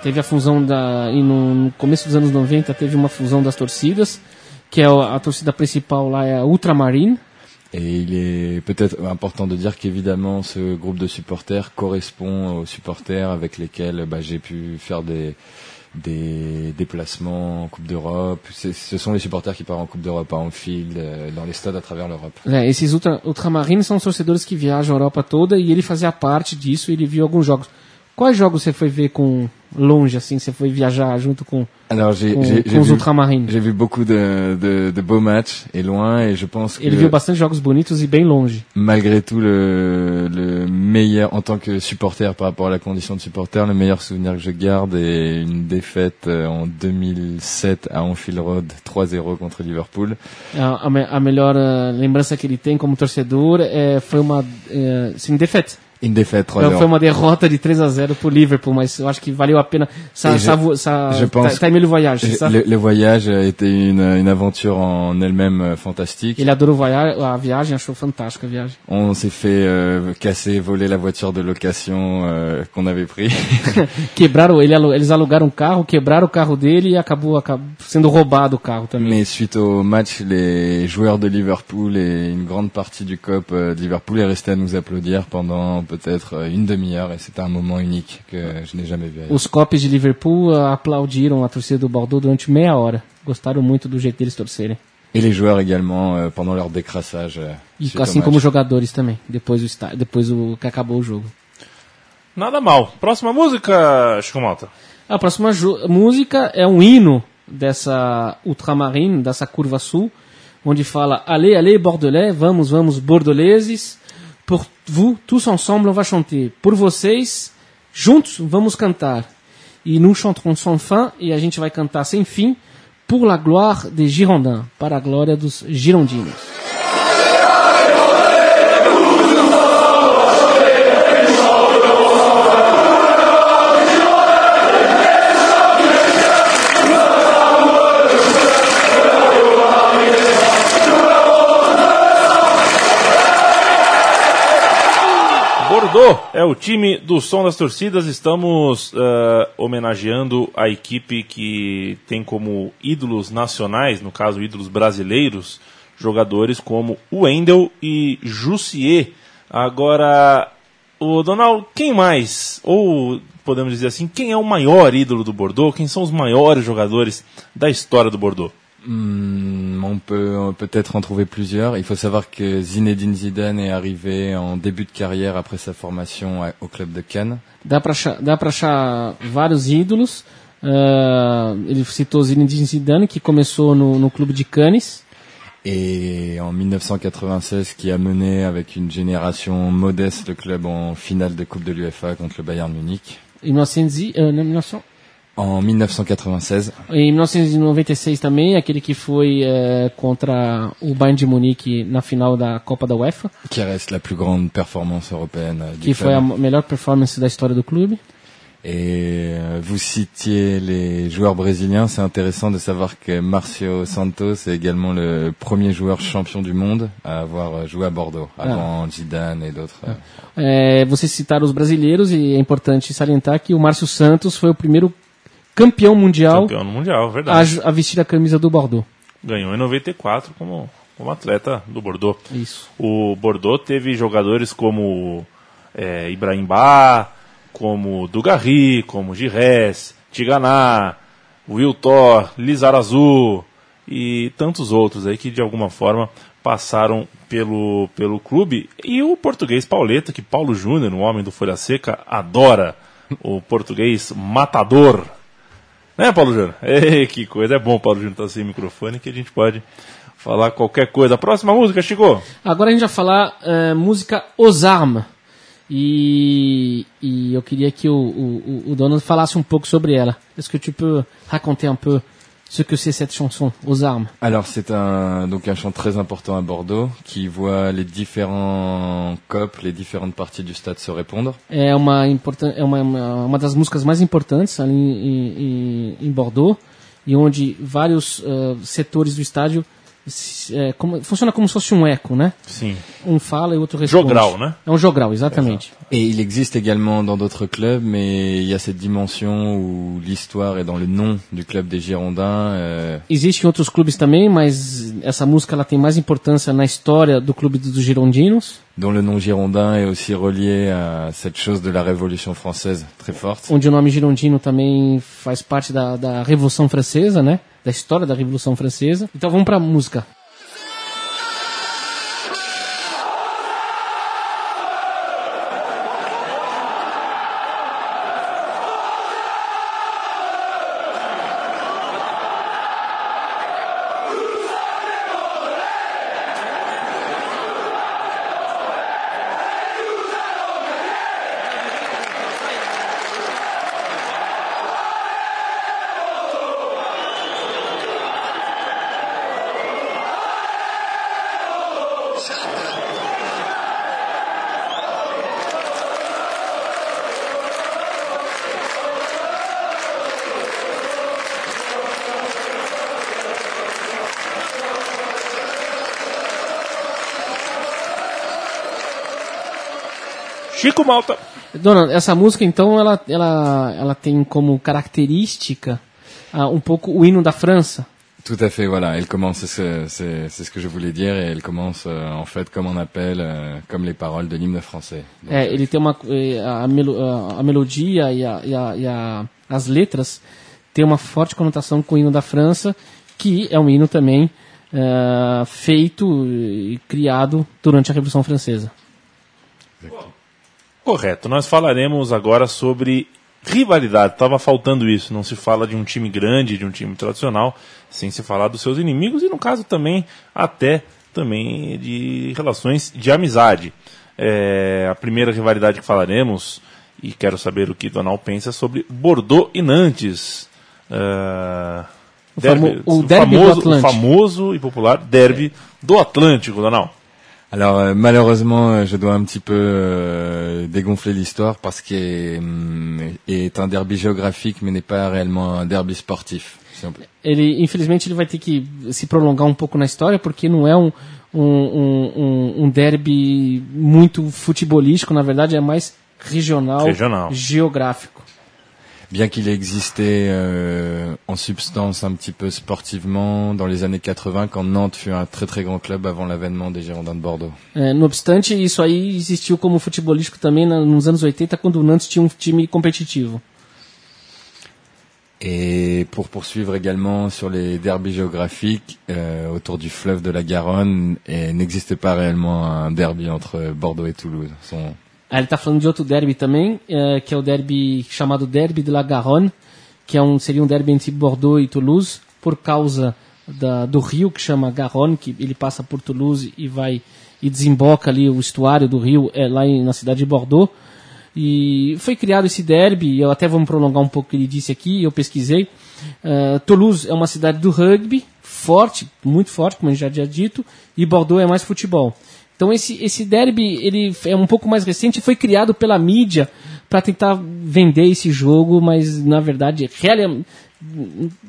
Teve a fusão da. E no, no começo dos anos 90 teve uma fusão das torcidas, que é a, a torcida principal lá é a Ultramarine. Et il est peut-être important de dire qu'évidemment ce groupe de supporters correspond aux supporters avec lesquels bah, j'ai pu faire des, des déplacements en Coupe d'Europe. Ce sont les supporters qui partent en Coupe d'Europe à Anfield, euh, dans les stades à travers l'Europe. É, esses ultra, Ultramarines são torcedores que viajam a Europa toda e ele fazia parte disso, ele viu alguns jogos. Quais jogos você foi ver com longe, assim, você foi viajar junto com, Alors j'ai com, j'ai- com j'ai os vu, Ultramarines? j'ai vu beaucoup de, de, de beaux matchs et loin et je pense que Ele viu bastante jogos bonitos e bem longe. malgré tout le, le meilleur en tant que supporter par rapport à la condition de supporter, le meilleur souvenir que je garde est une défaite euh, en 2007 à Anfield Road 3-0 contre Liverpool. A, a, a melhor eh, lembrança que ele tem como torcedor é, foi uma. É, sim, defeite. Une défaite Foi 3-0. uma derrota de 3 a 0 pro Liverpool, mas eu acho que valeu a pena. Sa, Et sa, je- sa, je pense- aimé le voyage, c'est ça? Le, le voyage a été une, une aventure en elle-même euh, fantastique. Ele adorou voyage, a viagem, achou fantástica a viagem. On s'est fait euh, casser, voler la voiture de location euh, qu'on avait pris. Quebraram, ele, eles alugaram um carro, quebraram o carro dele e acabou, acabou sendo roubado o carro também. Mais suite au match, les joueurs de Liverpool et une grande partie du COP euh, de Liverpool est resté à nous applaudir pendant peut-être euh, une demi-heure et c'était un moment unique que je n'ai jamais vu. Os copes de Liverpool ah, aplaudiram a torcida do Bordeaux durante meia hora. Gostaram muito do jeito deles torcerem. Et les joueurs également euh, pendant leur décrassage. euh, E assim como os jogadores também, depois, do depois o, que acabou o jogo. Nada mal. Próxima música, Chico Malta. A próxima música é um hino dessa Ultramarine, dessa curva sul, onde fala Allez, allez, Bordelais, vamos, vamos, bordoleses, pour vous, tous ensemble, on va chanter. Por vocês, juntos, vamos cantar. E nous chanterons sans fin, e a gente vai cantar sem fim, pour la gloire des Girondins, para a glória dos girondinos. Bordeaux é o time do som das torcidas. Estamos eh, homenageando a equipe que tem como ídolos nacionais, no caso ídolos brasileiros, jogadores como Wendel e Jussier. Agora, o Donald, quem mais? Ou podemos dizer assim, quem é o maior ídolo do Bordeaux? Quem são os maiores jogadores da história do Bordeaux? Hmm, on peut on peut peut-être en trouver plusieurs. Il faut savoir que Zinedine Zidane est arrivé en début de carrière après sa formation à- au club de Cannes. Dá pra achar, dá pra achar vários ídolos. Ah, ele citou Zinedine Zidane, que começou no, no clube de Cannes. Et en 1996, qui a mené avec une génération modeste le club en finale de Coupe de l'UEFA contre le Bayern Munich. Em 1900 e- ah, não, 1900 En 1996, Em 1996 também, aquele que foi eh, contra o Bayern de Munique na final da Copa da UEFA, qui reste la plus grande performance européenne du que foi a melhor performance da história do clube. Et euh, vous citiez les joueurs brésiliens, c'est intéressant de savoir que Marcio Santos est également le premier joueur champion du monde à avoir joué à Bordeaux, avant Zidane et d'autres. É, vocês citaram os brasileiros e é importante salientar que o Márcio Santos foi o primeiro campeão mundial Campeão Mundial, a, verdade. ju- a vestir a camisa do Bordeaux. Ganhou em 94 como, como atleta do Bordeaux. Isso. O Bordeaux teve jogadores como é, Ibrahim Ba, como Dugarry, como Gires, Tiganá, Wiltor, Lizarazu e tantos outros aí que de alguma forma passaram pelo, pelo clube. E o português Pauleta, que Paulo Júnior, um homem do Folha Seca, adora. O português matador. Né, Paulo Júnior? Ei, que coisa. É bom, Paulo Júnior, estar sem microfone que a gente pode falar qualquer coisa. Próxima música, chegou. Agora a gente vai falar eh, música Os Armes. E, e eu queria que o, o, o- dono falasse um pouco sobre ela. Est-ce que tu peux raconter un peu ce que c'est cette chanson, aux armes. Alors c'est un donc un chant très important à Bordeaux qui voit les différents copes, les différentes parties du stade se répondre. É uma, é uma, uma, das músicas mais importantes ali em, em, em Bordeaux, e onde vários eh, setores do estádio é, como- funciona como se fosse um eco, né? Sim. Um fala e o outro responde. Jogral, né? É um jogral, exatamente. Et il existe également dans d'autres clubs, mais il y a cette dimension où l'histoire est dans le nom du club des Girondins. euh, Existe em outros clubes também, mas essa música ela tem mais importância na história do clube dos Girondinos, dont le nom Girondin est aussi relié à cette chose de la Révolution française très forte. onde o nome Girondino também faz parte da, da Revolução Francesa, né? Da história da Revolução Francesa. Então vamos pra música. Chico Malta. Dona, essa música então ela, ela, ela tem como característica ah, um pouco o hino da França. Tout à fait, voilà. Elle commence, c'est ce, que je voulais dire, et elle commence euh, en fait comme on appelle, euh, comme les paroles de l'hymne français. Donc, É, ele tem uma eh, a, melo- a- a melodia e, a, e, a, e a- as letras tem uma forte conotação com o hino da França, que é um hino também eh, feito e criado durante a Revolução Francesa. Correto. Nós falaremos agora sobre rivalidade. Tava faltando isso. Não se fala de um time grande, de um time tradicional, sem se falar dos seus inimigos e, no caso, também até também de relações de amizade. É, a primeira rivalidade que falaremos, e quero saber o que Donal pensa sobre Bordeaux e Nantes. É, O famo- o derby famoso, o famoso e popular derby do Atlântico, Donal. Alors euh, malheureusement, euh, je dois un petit peu euh, dégonfler l'histoire parce qu'il est un derby géographique, mais n'est pas réellement un derby sportif. si on peut. Ele, infelizmente, ele vai ter que se prolongar um pouco na história, porque não é um, um, um, um- um derby muito futebolístico, na verdade é mais regional, Regional. geográfico. Bien qu'il ait existé euh, en substance un petit peu sportivement dans les années 80, quand Nantes fut un très très grand club avant l'avènement des Girondins de Bordeaux. É, no obstante, isso aí existiu como futebolístico também nos anos 80, quando o Nantes tinha um time competitivo. Et pour poursuivre également sur les derbys géographiques euh, autour du fleuve de la Garonne, et n'existe pas réellement un derby entre Bordeaux et Toulouse. Aí ele tá falando de outro derby também, é, que é o derby chamado Derby de la Garonne, que é um, seria um derby entre Bordeaux e Toulouse, por causa da, do rio que chama Garonne, que ele passa por Toulouse e vai e desemboca ali o estuário do rio é, lá em- na cidade de Bordeaux. E foi criado esse derby, eu até vou me prolongar um pouco o que ele disse aqui, eu pesquisei. Eh, Toulouse é uma cidade do rugby, forte, muito forte, como já tinha dito, e Bordeaux é mais futebol. Então esse, esse derby ele é um pouco mais recente, foi criado pela mídia para tentar vender esse jogo, mas na verdade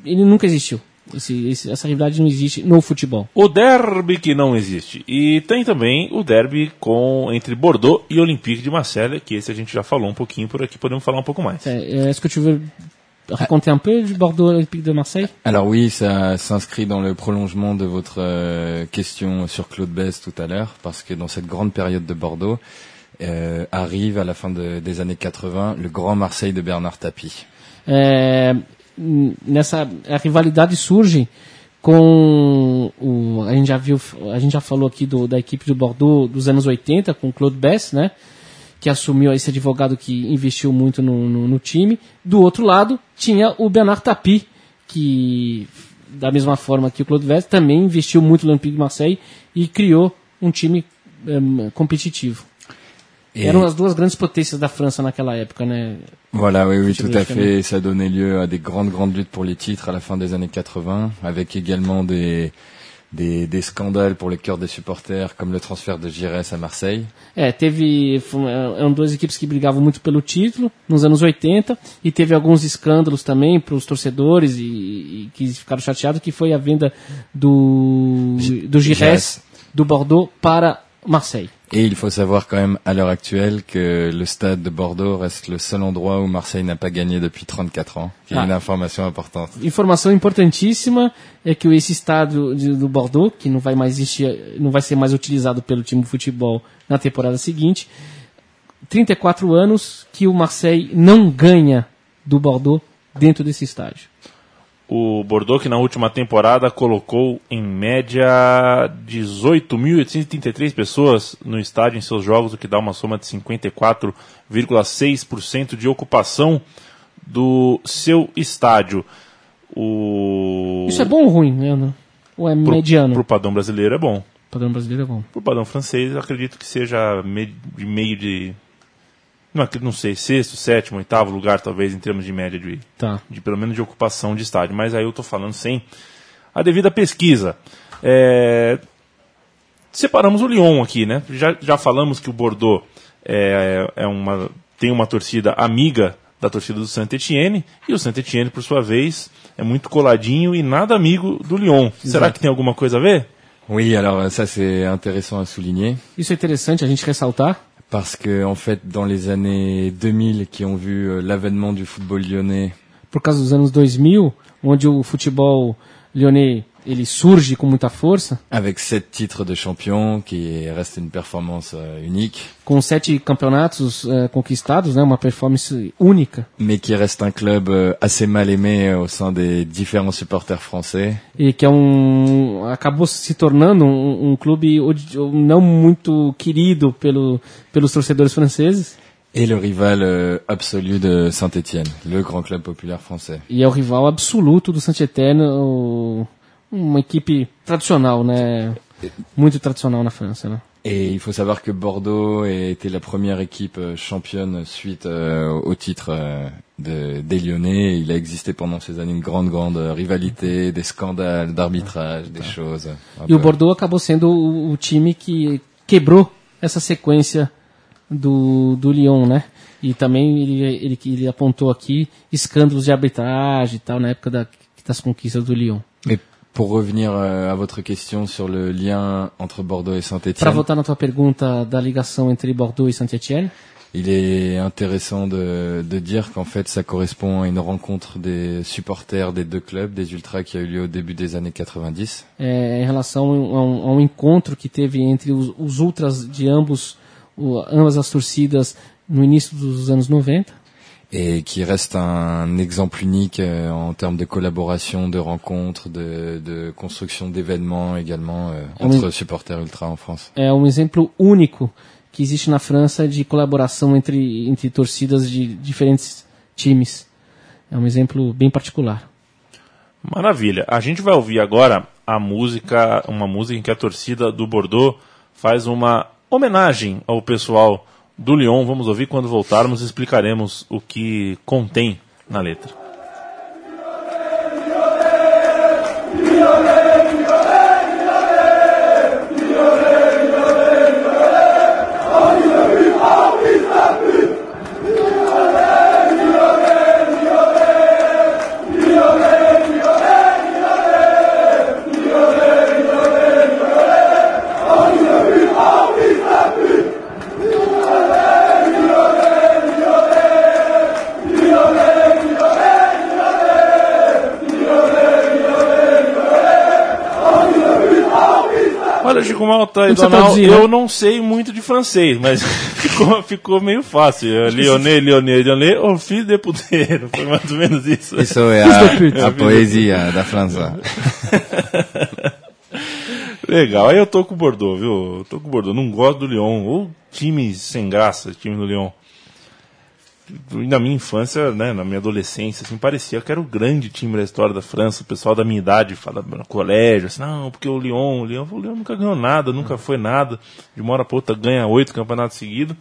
ele nunca existiu. Esse- esse- essa rivalidade não existe no futebol. O derby que não existe. E tem também o derby com, entre Bordeaux e Olympique de Marseille, que esse a gente já falou um pouquinho por aqui, podemos falar um pouco mais. É, Est-ce que tu veux raconter un peu du Bordeaux Olympique de Marseille Alors oui, ça s'inscrit dans le prolongement de votre euh, question sur Claude Bess tout à l'heure, parce que dans cette grande période de Bordeaux, euh, arrive à la fin de- des années 80 le Grand Marseille de Bernard Tapie. É, n- nessa a rivalidade surge com o a gente já viu a gente já falou aqui do, da equipe do Bordeaux dos anos 80 com Claude Bess, né? Que assumiu esse advogado que investiu muito no, no, no time. Do outro lado tinha o Bernard Tapie, que da mesma forma que o Claude Bess também investiu muito no Olympique de Marseille e criou um time em, competitivo. Et- Eram as duas grandes potências da França naquela época, né? Voilà, oui, oui, tout à fait. Ça donnait lieu à des grandes, grandes luttes pour les titres à la fin des années 80, avec également des, des, des scandales pour le cœur des supporters, comme le transfert de Giresse à Marseille. É, teve. foi- Eram duas equipes que brigavam muito pelo título nos anos 80 e teve alguns escândalos também para os torcedores e, e que ficaram chateados que foi a venda do do Gires Gires. do Bordeaux para Marseille. Et il faut savoir quand même à l'heure actuelle que le stade de Bordeaux reste le seul endroit où Marseille n'a pas gagné depuis 34 ans, qui est Ah. une information importante. Informação importantíssima é que esse estádio de- do Bordeaux, que não vai mais existir, não vai ser mais utilizado pelo time de futebol na temporada seguinte, 34 anos que o Marseille não ganha do Bordeaux dentro desse estádio. O Bordeaux, que na última temporada colocou em média 18.833 pessoas no estádio em seus jogos, o que dá uma soma de 54,6% de ocupação do seu estádio. O... Isso é bom ou ruim, Leandro? Ou é pro, mediano? Pro padrão brasileiro é bom. O padrão brasileiro é bom. Pro padrão francês, eu acredito que seja de meio de. Não, não sei, sexto, sétimo, oitavo lugar, talvez, em termos de média de, Tá. de pelo menos de ocupação de estádio. Mas aí eu estou falando sem a devida pesquisa. É, Separamos o Lyon aqui, né? Já, já falamos que o Bordeaux é, é uma, tem uma torcida amiga da torcida do Saint-Etienne, e o Saint-Etienne, por sua vez, é muito coladinho e nada amigo do Lyon. Será que tem alguma coisa a ver? Oui, alors ça c'est intéressant à souligner. Isso é interessante a gente ressaltar, Parce que en fait, dans les années 2000, qui ont vu euh, l'avènement du football lyonnais, por causa dos anos 2000, onde o futebol lyonnais ele surge com muita força, avec sept titres de champion, qui reste une performance euh, unique, com sete campeonatos eh, conquistados, né, uma performance única, mais qui reste un club euh, assez mal aimé euh, au sein des différents supporters français. e que é um acabou se tornando um, um clube não muito querido pelo, pelos torcedores franceses. Et le rival euh, absolu de Saint-Étienne, le grand club populaire français. e é o rival absoluto do Saint-Étienne, o- uma equipe tradicional, né, muito tradicional na França, né? Et il faut savoir que Bordeaux était la première équipe euh, championne suite euh, au titre euh, de, des Lyonnais. Il a existé pendant ces années une grande, grande euh, rivalité, des scandales d'arbitrage, des choses. E o Bordeaux acabou sendo o, o time que quebrou essa sequência do, do Lyon, né? E também ele, ele, ele apontou aqui escândalos de arbitragem e tal na época da, das conquistas do Lyon. Pour revenir euh, à votre question sur le lien entre Bordeaux et Para Saint-Étienne, voltar na tua pergunta da ligação entre Bordeaux e Saint-Étienne, il est intéressant de, de dire qu'en fait ça correspond à une rencontre des supporters des deux clubs, des ultras qui a eu lieu au début des années 90. é, em relação a um, a um encontro que teve entre os, os ultras de ambos, o, ambas as torcidas no início dos anos 90. Et qui reste un exemple unique euh, en termes de collaboration, de rencontres, de, de construction d'événements également euh, oui. entre supporters ultra en France. é um exemplo único que existe na França de colaboração entre, entre torcidas de diferentes times. É um exemplo bem particular. Maravilha. A gente vai ouvir agora a música, uma música em que a torcida do Bordeaux faz uma homenagem ao pessoal do Lyon. Vamos ouvir quando voltarmos explicaremos o que contém na letra. E Donald, traduzir, né? eu não sei muito de francês, mas ficou, ficou meio fácil. É, Lyonnais, Lyonnais, Lyonnais, o filho de puteiro. Foi mais ou menos isso. Isso é Fils a, a poesia da França. Legal, aí eu tô com o Bordeaux, viu? Eu tô com o Bordeaux, não gosto do Lyon. Ou time sem graça, time do Lyon. Na minha infância, né, na minha adolescência, assim, parecia que era o grande time da história da França. O pessoal da minha idade fala no colégio, assim, não, porque o Lyon, o Lyon, o Lyon nunca ganhou nada, nunca foi nada. De uma hora pra outra ganha oito campeonatos seguidos.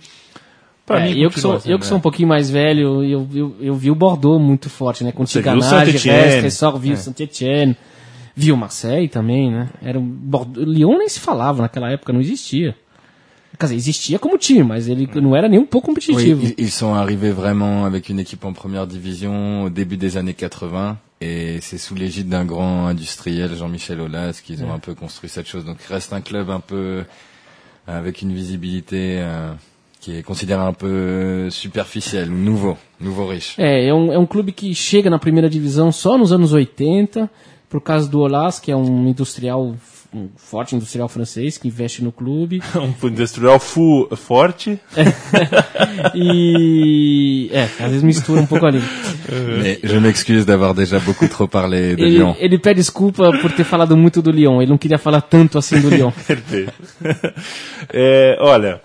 Pra É, mim, eu, que sou, sendo, eu que sou um né? pouquinho mais velho, eu, eu, eu vi o Bordeaux muito forte, né? Com o Tiganage. Restre, Ressort, viu É. o Saint-Etienne, viu o Marseille também, né? Era um Bordeaux, Lyon nem se falava naquela época, não existia. Quer dizer, existia como time, mas ele não era nem um pouco Oui, competitivo. ils, ils sont arrivés vraiment avec une équipe en première division au début des années 80 et c'est sous l'égide d'un grand industriel, Jean-Michel Aulas, qu'ils ont un peu construit cette chose. Donc il reste un club un peu avec une visibilité euh, qui est considérée un peu superficielle, nouveau, nouveau riche. É, é um, é um clube que chega na primeira divisão só nos anos 80, por causa do Olas, que é um industrial, um forte industrial francês que investe no clube. Um industrial full forte. e. É, às vezes mistura um pouco ali. Mais je m'excuse d'avoir déjà beaucoup trop parlé de Ele, Lyon. ele pede desculpa por ter falado muito do Lyon. Ele não queria falar tanto assim do Lyon. Perfeito. É, olha,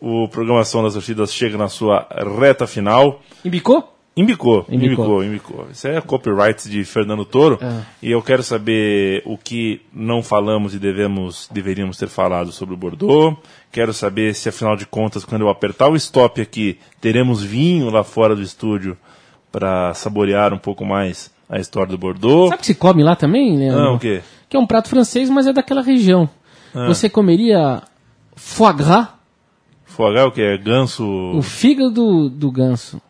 o Programação das Torcidas chega na sua reta final. Embicou? Embicou. embicou, embicou. Isso é copyright de Fernando Toro. Ah. E eu quero saber o que não falamos e devemos, deveríamos ter falado sobre o Bordeaux. Quero saber se, afinal de contas, quando eu apertar o stop aqui, teremos vinho lá fora do estúdio para saborear um pouco mais a história do Bordeaux. Sabe que se come lá também, Leandro? Não, o quê? Que é um prato francês, mas é daquela região. Você comeria foie gras, Foie gras, o que é ganso... o fígado do, do ganso.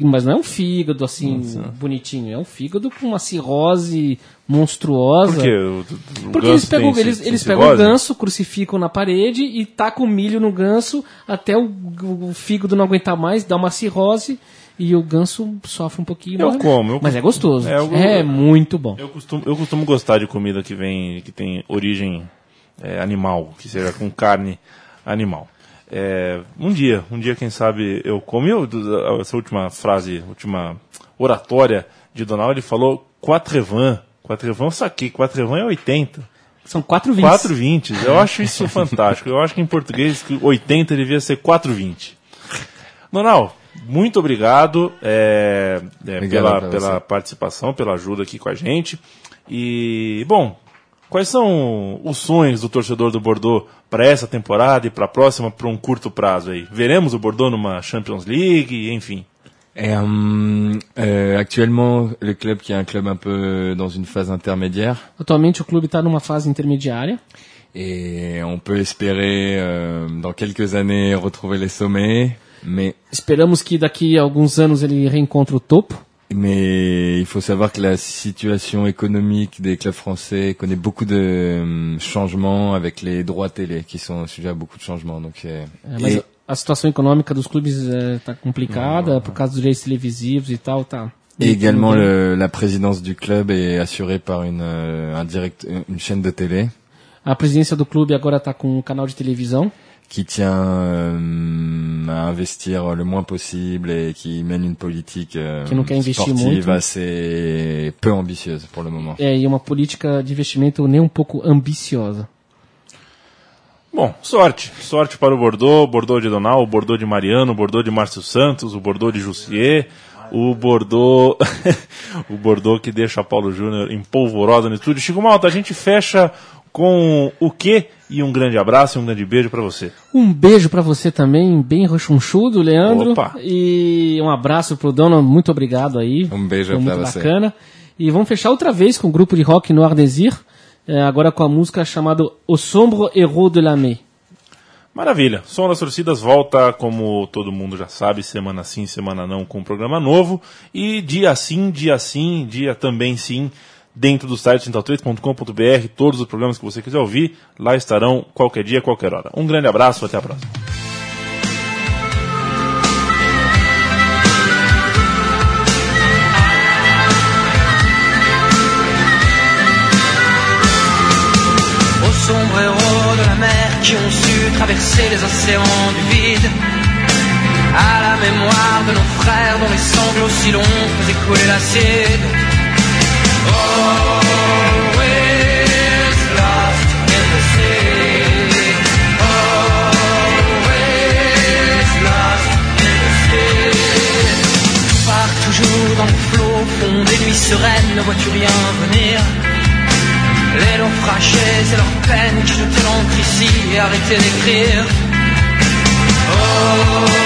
Mas não é um fígado assim, bonitinho. É um fígado com uma cirrose monstruosa. Por quê? O, o Porque eles pegam, tem eles, eles pegam o ganso, crucificam na parede e tacam milho no ganso até o, o fígado não aguentar mais, dá uma cirrose e o ganso sofre um pouquinho. Eu morre. como, eu Mas é gostoso. É, É, eu- muito bom. Eu costumo, eu costumo gostar de comida que vem, que tem origem é, animal, que seja com carne animal. É, um dia, um dia, quem sabe, eu como. Eu, essa última frase, última oratória de Donald, ele falou quatrevin. Quatrevin eu saquei, quatrevin é 80. São quatro vinhos. 4,20. Eu acho isso fantástico. Eu acho que em português que 80 devia ser 4,20. Donal, muito obrigado é, é, Obrigado pela, pela participação, pela ajuda aqui com a gente. E, bom, quais são os sonhos do torcedor do Bordeaux para essa temporada e para a próxima, para um curto prazo aí? Veremos o Bordeaux numa Champions League, enfim. Et euh, euh, actuellement, le club qui est un club un peu dans une phase intermédiaire, Atualmente o clube está numa fase intermediária. et on peut espérer euh, dans quelques années retrouver les sommets, mais Esperamos que daqui a alguns anos ele reencontre o topo. Mais il faut savoir que la situation économique des clubs français connaît beaucoup de euh, changements avec les droits télé qui sont sujets à beaucoup de changements. Donc euh, É, mas et- a situação econômica dos clubes está complicada por causa dos direitos televisivos e tal, tá. Et également, le- la présidence du club est assurée par une, euh, un direct, une chaîne de télé A presidência do clube agora está com um canal de televisão qui tient euh, à investir le moins possible et qui mène une politique euh, Qui nous quer investir sportive muito. assez peu ambitieuse pour le moment. é, e uma política de investimento nem um pouco ambiciosa. Bom, sorte. Sorte para o Bordeaux, Bordeaux de Donal, o Bordeaux de Mariano, o Bordeaux de Márcio Santos, o Bordeaux de Jussier, o Bordeaux o Bordeaux que deixa Paulo Júnior em polvorosa no estúdio. Chico Malta, a gente fecha com o quê? E um grande abraço e um grande beijo para você. Um beijo pra você também, bem rochunchudo, Leandro. Opa. E um abraço pro dono, muito obrigado aí. Um beijo Foi pra muito você. bacana. E vamos fechar outra vez com o grupo de rock Noir Désir, é, agora com a música chamada O Sombre Héros de la Mai. Maravilha. Som das Torcidas volta, como todo mundo já sabe, semana sim, semana não, com um programa novo. E dia sim, dia sim, dia também sim, dentro do site central3.com.br, todos os programas que você quiser ouvir, lá estarão qualquer dia, qualquer hora. Um grande abraço, até a próxima. traverser les océans du vide. À la mémoire de nos frères dont les longs faisaient couler l'acide. Sereines, ne vois-tu rien venir? Les naufragés et leurs peines qui jetaient l'encre ici et arrêtaient d'écrire. Oh,